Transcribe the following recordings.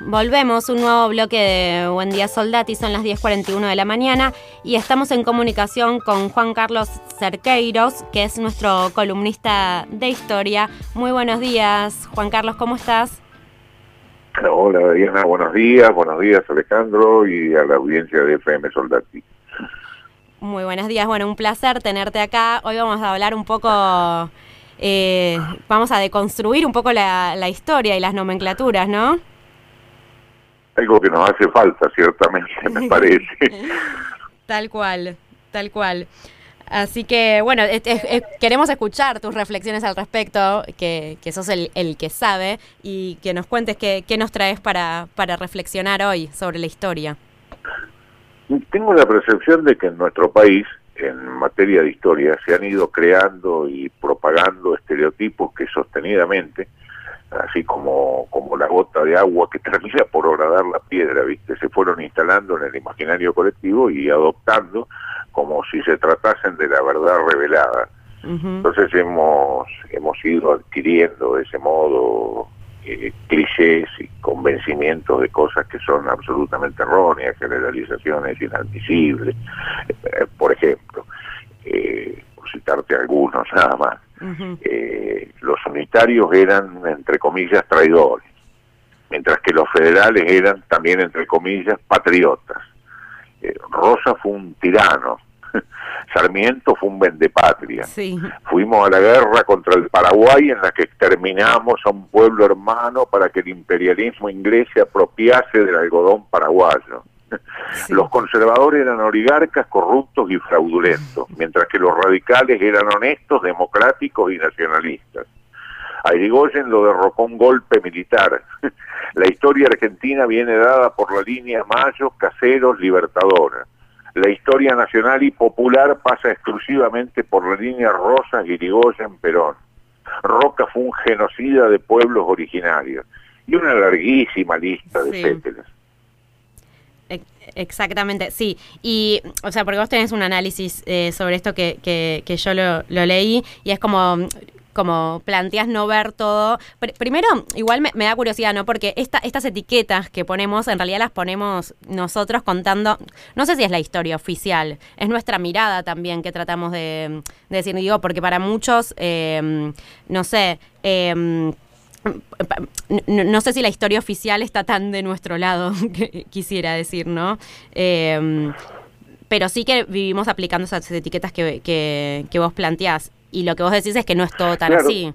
Volvemos, un nuevo bloque de Buen Día Soldati, son las 10.41 de la mañana y estamos en comunicación con Juan Carlos Cerqueiros, que es nuestro columnista de historia. Muy buenos días, Juan Carlos, ¿cómo estás? Hola Diana, buenos días, buenos días Alejandro y a la audiencia de FM Soldati. Muy buenos días, bueno, un placer tenerte acá. Hoy vamos a hablar un poco, eh, vamos a deconstruir un poco la, la historia y las nomenclaturas, ¿no? Algo que nos hace falta, ciertamente, me parece. tal cual, tal cual. Así que, bueno, queremos escuchar tus reflexiones al respecto, que, que sos el, el, que sabe, y que nos cuentes qué, qué nos traes para, para reflexionar hoy sobre la historia. Tengo la percepción de que en nuestro país, en materia de historia, se han ido creando y propagando estereotipos que sostenidamente así como, como la gota de agua que termina por horadar la piedra, ¿viste? Se fueron instalando en el imaginario colectivo y adoptando como si se tratasen de la verdad revelada. Entonces hemos, hemos ido adquiriendo de ese modo eh, clichés y convencimientos de cosas que son absolutamente erróneas, generalizaciones inadmisibles. Eh, por ejemplo, eh, por citarte algunos nada más, eh, los unitarios eran, entre comillas, traidores, mientras que los federales eran también, entre comillas, patriotas. Eh, Rosa fue un tirano, Sarmiento fue un vendepatria. Fuimos a la guerra contra el Paraguay en la que exterminamos a un pueblo hermano para que el imperialismo inglés se apropiase del algodón paraguayo. Los conservadores eran oligarcas, corruptos y fraudulentos, mientras que los radicales eran honestos, democráticos y nacionalistas. A Irigoyen lo derrocó un golpe militar. La historia argentina viene dada por la línea Mayo, Caseros, Libertadora. La historia nacional y popular pasa exclusivamente por la línea Rosas, Irigoyen, Perón. Roca fue un genocida de pueblos originarios y una larguísima lista de sí. Exactamente, sí. Y, o sea, porque vos tenés un análisis eh, sobre esto que, que, yo lo, leí y es como como planteas no ver todo. primero, igual me, da curiosidad, ¿no? Porque esta, estas etiquetas que ponemos, en realidad las ponemos nosotros contando, no sé si es la historia oficial, es nuestra mirada también que tratamos de, decir, digo, porque para muchos, eh, no sé, eh, no, sé si la historia oficial está tan de nuestro lado, quisiera decir, ¿no? Em, pero sí que vivimos aplicando esas etiquetas que, que, vos planteás. Y lo que vos decís es que no es todo tan así.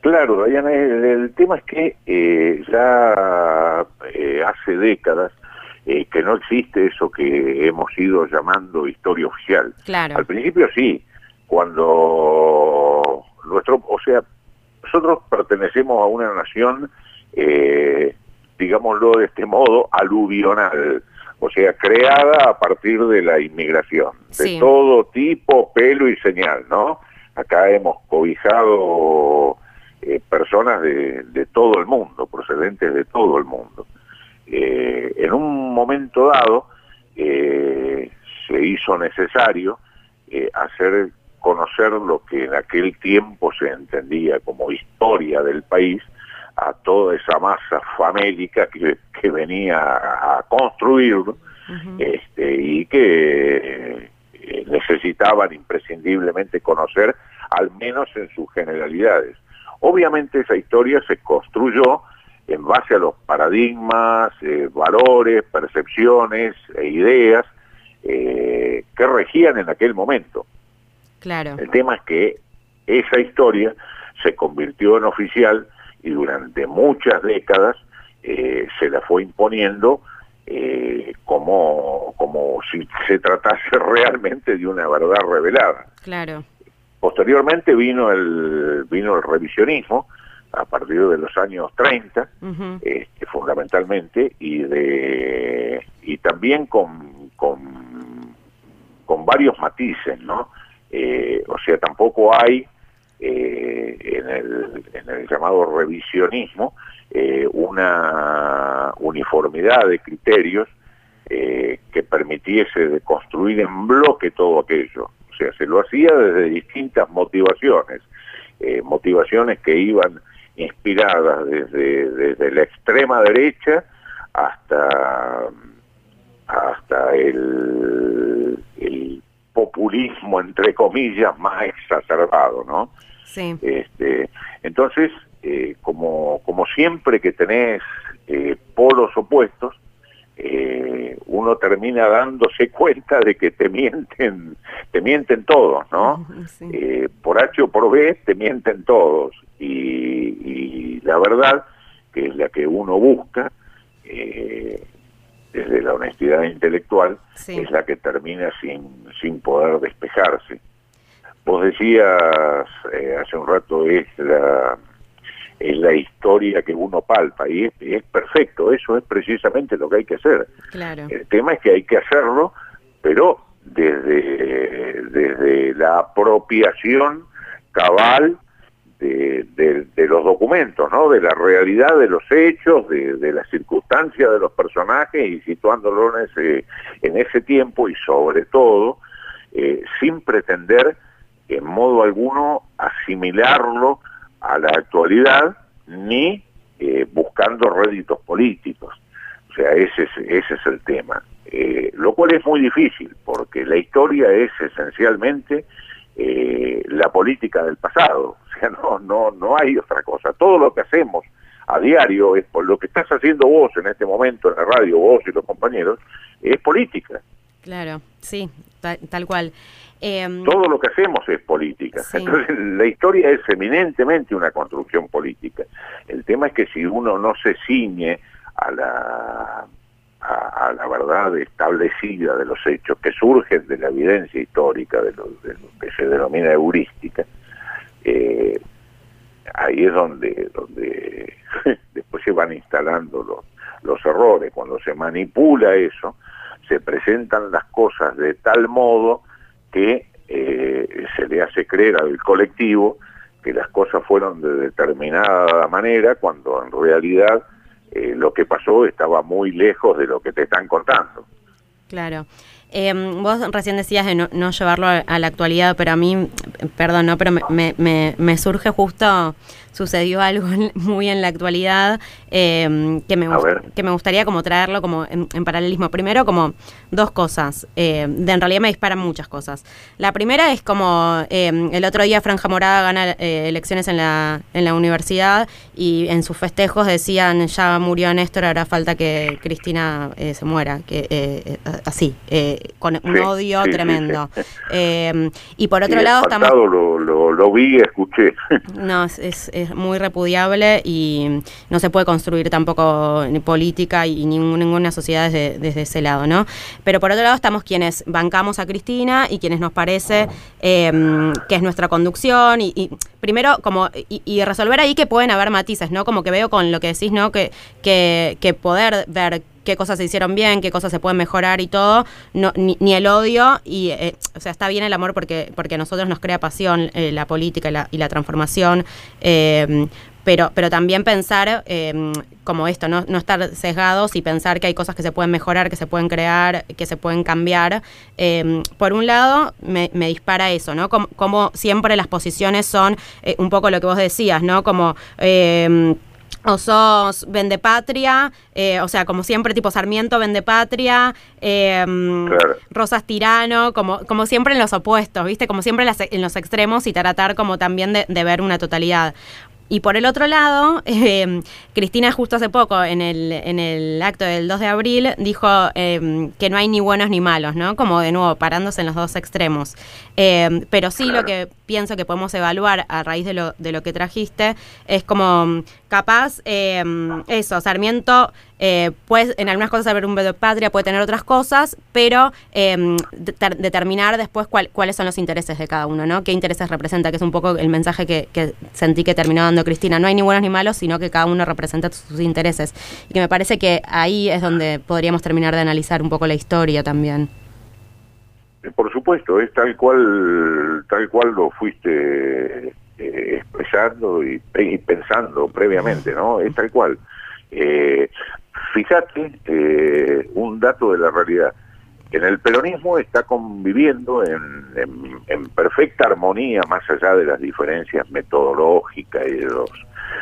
Claro, Diana, el, tema es que eh, ya eh, hace décadas eh, que no existe eso que hemos ido llamando historia oficial. Claro. Al principio sí, cuando nuestro, o sea, nosotros pertenecemos a una nación, eh, digámoslo de este modo, aluvional, o sea, creada a partir de la inmigración, de todo tipo, pelo y señal, ¿no? Acá hemos cobijado eh, personas de, de, todo el mundo, procedentes de todo el mundo. Eh, en un momento dado eh, se hizo necesario hacer conocer lo que en aquel tiempo se entendía como historia del país a toda esa masa famélica que, que venía a construirlo este, y que eh, necesitaban imprescindiblemente conocer al menos en sus generalidades. Obviamente esa historia se construyó en base a los paradigmas, eh, valores, percepciones e ideas eh, que regían en aquel momento. El tema es que esa historia se convirtió en oficial y durante muchas décadas eh, se la fue imponiendo eh, como, como si se tratase realmente de una verdad revelada. Claro. Posteriormente vino el, vino el revisionismo a partir de los años 30, este, fundamentalmente, y de y también con, con, con varios matices, ¿no? Eh, o sea, tampoco hay eh, en, el, llamado revisionismo eh, una uniformidad de criterios que permitiese de construir en bloque todo aquello. O sea, se lo hacía desde distintas motivaciones, motivaciones que iban inspiradas desde, desde la extrema derecha hasta, hasta el populismo, entre comillas, más exacerbado, ¿no? Sí. Este, entonces, eh, como, como siempre que tenés eh, polos opuestos, eh, uno termina dándose cuenta de que te mienten, te mienten todos, ¿no? Eh, por H o por B te mienten todos y, la verdad que es la que uno busca eh, desde la honestidad intelectual es la que termina sin, sin poder despejarse. Vos decías hace un rato es la es la historia que uno palpa y es, perfecto, eso es precisamente lo que hay que hacer. El tema es que hay que hacerlo, pero desde, desde la apropiación cabal de, los documentos, ¿no? de la realidad de los hechos, de, las circunstancias de los personajes y situándolo en ese, en ese tiempo y sobre todo eh, sin pretender en modo alguno asimilarlo a la actualidad ni eh, buscando réditos políticos. O sea, ese es, ese es el tema. Eh, lo cual es muy difícil, porque la historia es esencialmente eh, la política del pasado. O sea, no, no, no hay otra cosa. Todo lo que hacemos a diario es por lo que estás haciendo vos en este momento en la radio, vos y los compañeros, es política. Claro, sí, tal cual. Em, Todo lo que hacemos es política. Entonces, la historia es eminentemente una construcción política. El tema es que si uno no se ciñe a la, a, la verdad establecida de los hechos que surgen de la evidencia histórica, de lo, que se denomina heurística, eh, ahí es donde, donde después se van instalando los, los errores. Cuando se manipula eso, se presentan las cosas de tal modo que eh, se le hace creer al colectivo que las cosas fueron de determinada manera cuando en realidad eh, lo que pasó estaba muy lejos de lo que te están contando. Claro. Em, vos recién decías de no, llevarlo a, la actualidad, pero a mí, perdón, no, pero me, me, me surge justo sucedió algo muy en la actualidad em, que, me, que me gustaría como traerlo como en, paralelismo. Primero, como dos cosas. Eh, de, en realidad me disparan muchas cosas. La primera es como em, el otro día Franja Morada gana eh, elecciones en la, en la universidad y en sus festejos decían ya murió Néstor, ahora falta que Cristina eh, se muera. que Así, con un odio tremendo. Em, y por otro lado estamos... Lo, lo, lo, vi, escuché. No, es muy repudiable y no se puede construir tampoco ni política y ninguna sociedad desde, ese lado, ¿no? Pero por otro lado estamos quienes bancamos a Cristina y quienes nos parece em, que es nuestra conducción y, primero como y, resolver ahí que pueden haber matices, ¿no? Como que veo con lo que decís, ¿no? Que, que, que poder ver qué cosas se hicieron bien, qué cosas se pueden mejorar y todo, no, ni, el odio, y eh, o sea, está bien el amor porque, porque a nosotros nos crea pasión eh, la política y la, transformación, eh, pero, pero también pensar como esto, ¿no? no estar sesgados y pensar que hay cosas que se pueden mejorar, que se pueden crear, que se pueden cambiar. por un lado, me, me, dispara eso, ¿no? Como, como siempre las posiciones son un poco lo que vos decías, ¿no? Como o sos vendepatria, eh, o sea, como siempre, tipo Sarmiento vendepatria, eh, Rosas tirano, como, como siempre en los opuestos, ¿viste? Como siempre en los extremos y tratar como también de, de ver una totalidad. Y por el otro lado, em, Cristina justo hace poco, en el, en el acto del 2 de abril, dijo em, que no hay ni buenos ni malos, ¿no? Como de nuevo, parándose en los dos extremos. Em, pero sí lo que pienso que podemos evaluar a raíz de lo, de lo que trajiste es como capaz, eso, Sarmiento eh, puede en algunas cosas haber un de patria, puede tener otras cosas, pero determinar después cuáles son los intereses de cada uno, ¿no? ¿Qué intereses representa? Que es un poco el mensaje que, que sentí que terminó dando Cristina. No hay ni buenos ni malos, sino que cada uno representa sus intereses. Y que me parece que ahí es donde podríamos terminar de analizar un poco la historia también. Eh, por supuesto, es tal cual, tal cual lo fuiste eh, expresando y, pensando previamente, ¿no? Es tal cual. Eh, fíjate eh, un dato de la realidad en el peronismo está conviviendo en, perfecta armonía, más allá de las diferencias metodológicas y de los,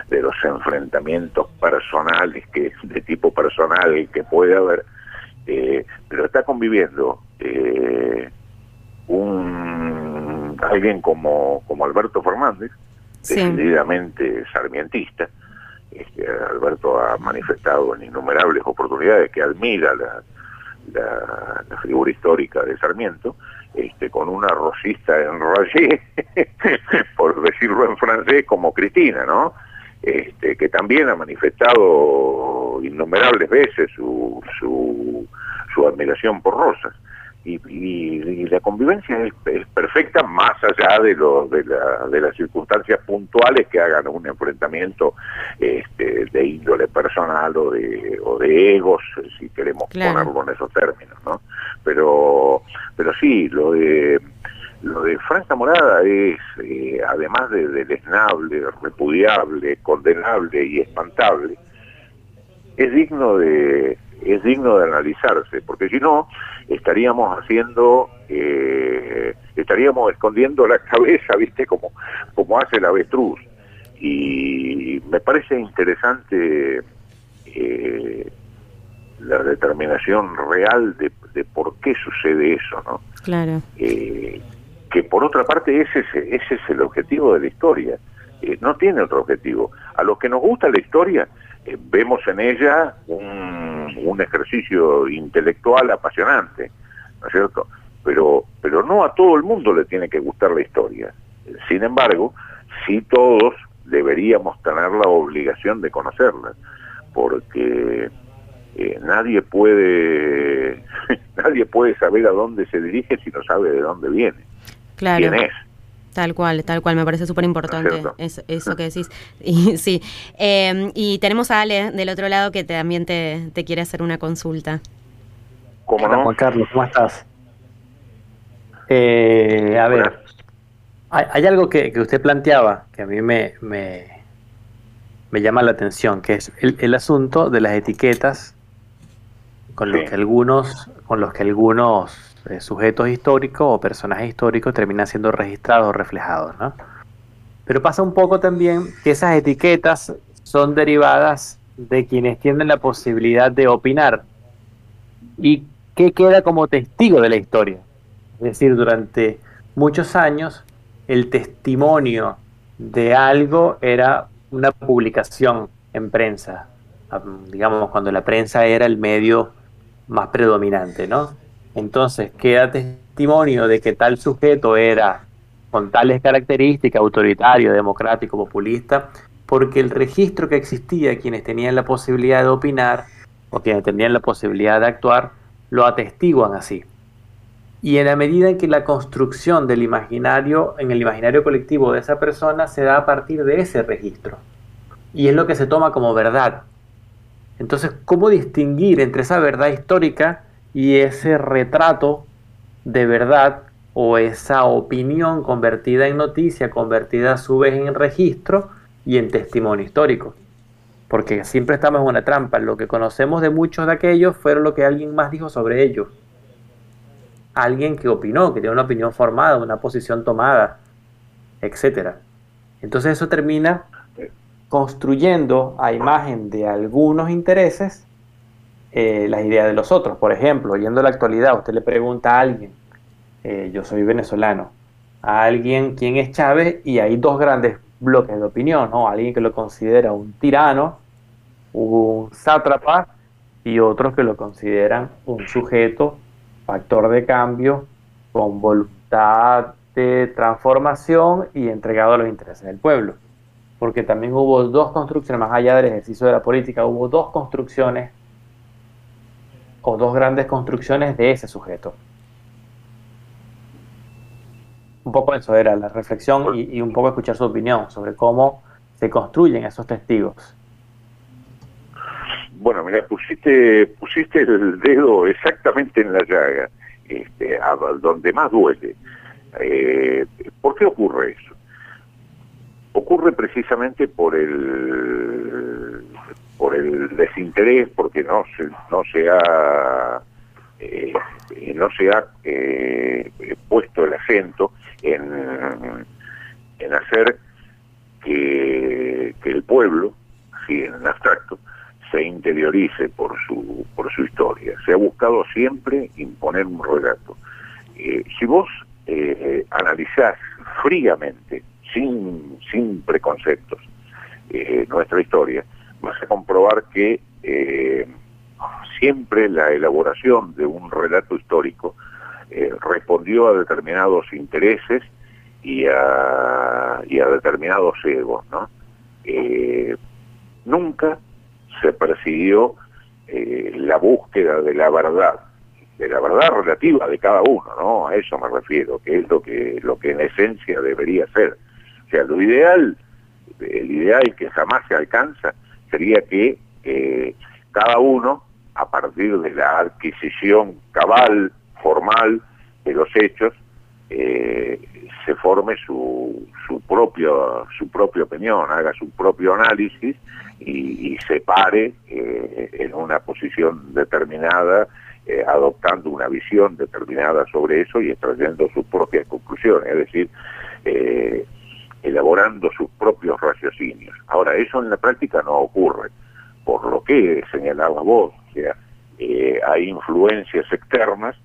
de los enfrentamientos personales que de tipo personal que puede haber eh, pero está conviviendo eh, un alguien como, como Alberto Fernández, decididamente sarmientista. Este, Alberto ha manifestado en innumerables oportunidades que admira la, figura histórica de Sarmiento, este, con una rosista en por decirlo en francés, como Cristina, ¿no? Este, que también ha manifestado innumerables veces su admiración por Rosas. Y, la convivencia es, perfecta más allá de, lo, de, la, de las circunstancias puntuales que hagan un enfrentamiento este, de índole personal o de, o de egos, si queremos ponerlo en esos términos, ¿no? Pero, pero sí, lo de lo de Franca Morada es, eh, además de deleznable, repudiable, condenable y espantable, es digno de es digno de analizarse, porque si no estaríamos haciendo, eh, estaríamos escondiendo la cabeza, viste, como como hace el avestruz. Y me parece interesante eh, la determinación real de, de, por qué sucede eso, ¿no? Claro que por otra parte ese es, ese es el objetivo de la historia, eh, no tiene otro objetivo. A los que nos gusta la historia, eh, vemos en ella un, un, ejercicio intelectual apasionante, ¿no es cierto? Pero, pero no a todo el mundo le tiene que gustar la historia. Sin embargo, sí todos deberíamos tener la obligación de conocerla, porque eh, nadie puede nadie puede saber a dónde se dirige si no sabe de dónde viene. Claro. Tal cual, tal cual, me parece súper importante eso, que decís. Y, sí, em, y tenemos a Ale del otro lado que también te, quiere hacer una consulta. ¿Cómo no? Juan Carlos, ¿cómo estás? Eh, a ver, hay, algo que, usted planteaba que a mí me, me, llama la atención, que es el, asunto de las etiquetas con los que algunos, con los que algunos eh, sujetos históricos o personajes históricos terminan siendo registrados o reflejados, ¿no? Pero pasa un poco también que esas etiquetas son derivadas de quienes tienen la posibilidad de opinar. ¿Y qué queda como testigo de la historia? Es decir, durante muchos años el testimonio de algo era una publicación en prensa, digamos, cuando la prensa era el medio más predominante, ¿no? Entonces queda testimonio de que tal sujeto era con tales características, autoritario, democrático, populista, porque el registro que existía, quienes tenían la posibilidad de opinar o quienes tenían la posibilidad de actuar, lo atestiguan así. Y en la medida en que la construcción del imaginario, en el imaginario colectivo de esa persona, se da a partir de ese registro. Y es lo que se toma como verdad. Entonces, ¿cómo distinguir entre esa verdad histórica y ese retrato de verdad o esa opinión convertida en noticia, convertida a su vez en registro y en testimonio histórico. Porque siempre estamos en una trampa. Lo que conocemos de muchos de aquellos fueron lo que alguien más dijo sobre ellos. Alguien que opinó, que tiene una opinión formada, una posición tomada, etc. Entonces eso termina construyendo a imagen de algunos intereses eh, las ideas de los otros. Por ejemplo, yendo a la actualidad, usted le pregunta a alguien, eh, yo soy venezolano, a alguien quién es Chávez y hay dos grandes bloques de opinión, ¿no? Alguien que lo considera un tirano, un sátrapa y otros que lo consideran un sujeto, factor de cambio, con voluntad de transformación y entregado a los intereses del pueblo. Porque también hubo dos construcciones, más allá del ejercicio de la política, hubo dos construcciones o dos grandes construcciones de ese sujeto. Un poco eso era la reflexión y, un poco escuchar su opinión sobre cómo se construyen esos testigos. Bueno, mira, pusiste, pusiste el dedo exactamente en la llaga, este, donde más duele. Eh, ¿Por qué ocurre eso? Ocurre precisamente por el por el desinterés, porque no se, no se ha, eh, no se ha eh, puesto el acento en, en hacer que, que, el pueblo, así en abstracto, se interiorice por su, por su historia. Se ha buscado siempre imponer un relato. Eh, si vos eh, analizás fríamente, sin, sin preconceptos, nuestra historia, vas a comprobar que eh, siempre la elaboración de un relato histórico respondió a determinados intereses y a, determinados egos, ¿no? nunca se persiguió eh, la búsqueda de la verdad, de la verdad relativa de cada uno, ¿no? A eso me refiero, que es lo que en esencia debería ser. O sea, lo ideal, el ideal que jamás se alcanza sería que eh, cada uno, a partir de la adquisición cabal, formal de los hechos, eh, se forme su, propio, su propia opinión, haga su propio análisis y, se pare eh, en una posición determinada, adoptando una visión determinada sobre eso y extrayendo sus propias conclusiones, es decir, elaborando sus propios raciocinios. Ahora, eso en la práctica no ocurre, por lo que señalaba vos, o sea, hay influencias externas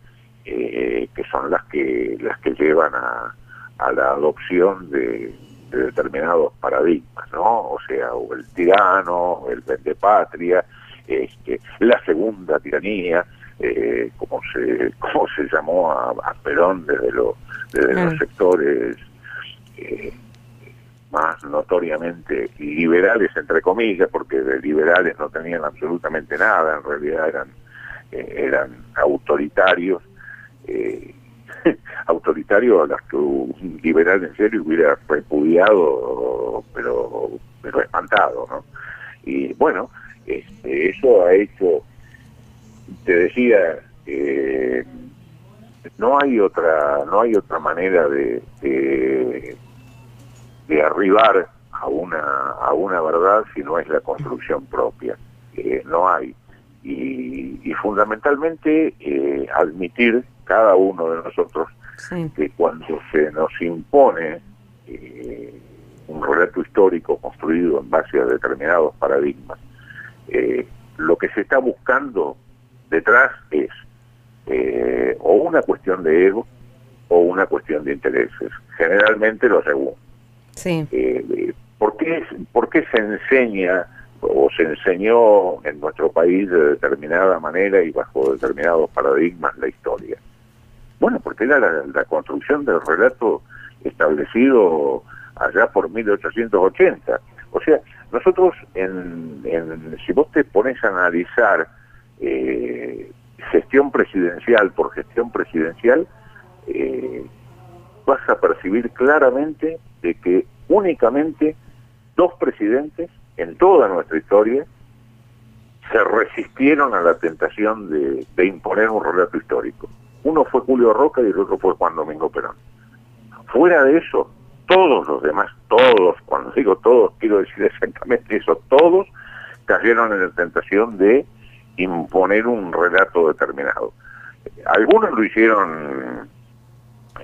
que son las que las que llevan a, a la adopción de, de determinados paradigmas, ¿no? O sea, o el tirano, el vendepatria, este, la segunda tiranía, eh, como se como se llamó a, Perón desde, lo, desde los sectores eh, más notoriamente liberales entre comillas porque de liberales no tenían absolutamente nada en realidad eran eh, eran autoritarios eh, autoritario a las que un liberal en serio hubiera repudiado, pero, pero espantado, ¿no? Y bueno, este, eso ha hecho, te decía, eh, no hay otra, no hay otra manera de, arribar a una, a una verdad si no es la construcción propia. Eh, no hay. Y, y fundamentalmente eh, admitir cada uno de nosotros que cuando se nos impone eh, un relato histórico construido en base a determinados paradigmas, eh, lo que se está buscando detrás es o una cuestión de ego o una cuestión de intereses, generalmente lo segundo. Sí. ¿por, qué, ¿Por qué se enseña o se enseñó en nuestro país de determinada manera y bajo determinados paradigmas la historia? Bueno, porque era la, construcción del relato establecido allá por 1880. O sea, nosotros, en, si vos te pones a analizar eh, gestión presidencial por gestión presidencial, eh, vas a percibir claramente de que únicamente dos presidentes en toda nuestra historia se resistieron a la tentación de imponer un relato histórico. Uno fue Julio Roca y el otro fue Juan Domingo Perón. Fuera de eso, todos los demás, todos, cuando digo todos, quiero decir exactamente eso, todos cayeron en la tentación de imponer un relato determinado. Algunos lo hicieron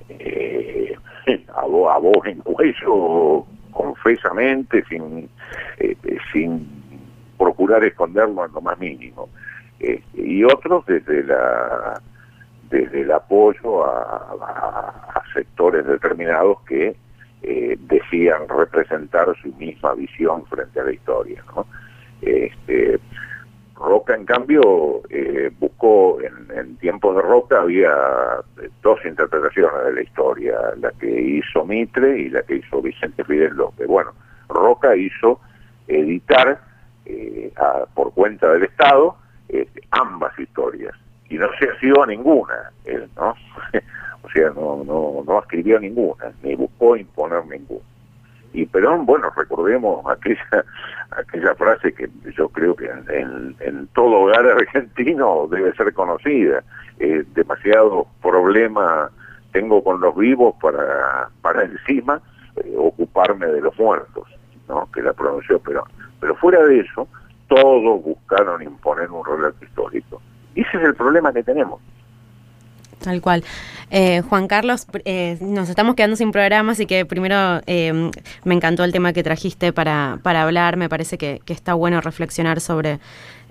eh, a, voz, en cuello, confesamente, sin, eh, sin procurar esconderlo en lo más mínimo. Eh, y otros desde la desde el apoyo a, sectores determinados que eh, decían representar su misma visión frente a la historia. Este, Roca, en cambio, eh, buscó, en, tiempos de Roca había dos interpretaciones de la historia, la que hizo Mitre y la que hizo Vicente Fidel López. Bueno, Roca hizo editar eh, por cuenta del Estado este, ambas historias y no se a ninguna, ¿no? o sea, no, no, no escribió ninguna, ni buscó imponer ninguna. Y Perón, bueno, recordemos aquella, aquella frase que yo creo que en, en, todo hogar argentino debe ser conocida, eh, demasiado problema tengo con los vivos para, para encima eh, ocuparme de los muertos, ¿no? que la pronunció Perón. Pero fuera de eso, todos buscaron imponer un relato histórico. Y ese es el problema que tenemos. Tal cual. Eh, Juan Carlos, eh, nos estamos quedando sin programa, así que primero eh, me encantó el tema que trajiste para, para hablar. Me parece que, que está bueno reflexionar sobre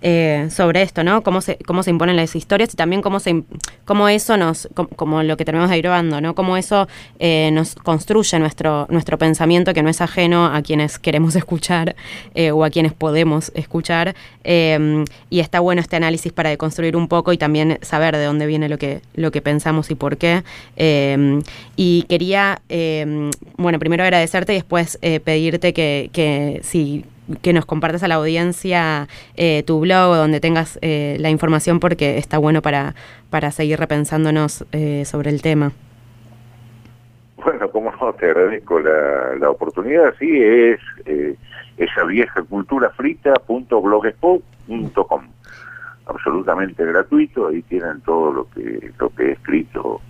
eh, sobre esto, ¿no? Cómo se, cómo se imponen las historias y también cómo, se, cómo eso nos, como, lo que tenemos ahí probando, ¿no? Cómo eso eh, nos construye nuestro, nuestro pensamiento que no es ajeno a quienes queremos escuchar eh, o a quienes podemos escuchar. Em, y está bueno este análisis para deconstruir un poco y también saber de dónde viene lo que, lo que pensamos y por qué. Em, y quería, em, bueno, primero agradecerte y después pedirte que, que si que nos compartas a la audiencia eh, tu blog donde tengas eh, la información porque está bueno para, para seguir repensándonos eh, sobre el tema. Bueno, como no, te agradezco la, la oportunidad. Sí, es esa vieja cultura frita.blogspot.com. Absolutamente gratuito, ahí tienen todo lo que, lo que he escrito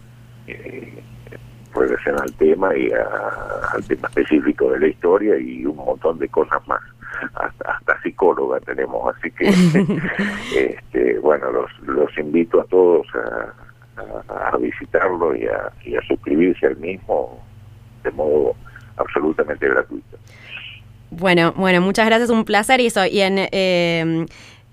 relación al tema y al tema específico de la historia y un montón de cosas más hasta, hasta psicóloga tenemos, así que este, bueno, los, los invito a todos a, visitarlo y a, y a suscribirse al mismo de modo absolutamente gratuito. Bueno, bueno, muchas gracias, un placer y eso. Y en eh,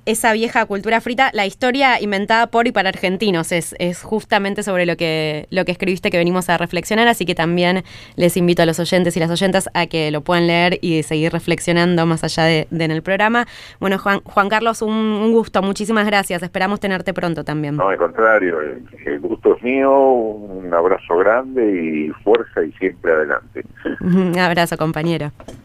esa vieja cultura frita, la historia inventada por y para argentinos, es, es justamente sobre lo que, lo que escribiste que venimos a reflexionar, así que también les invito a los oyentes y las oyentas a que lo puedan leer y seguir reflexionando más allá de, en el programa. Bueno, Juan, Juan Carlos, un, gusto, muchísimas gracias, esperamos tenerte pronto también. No, al contrario, el, gusto es mío, un abrazo grande y fuerza y siempre adelante. Un abrazo, compañero.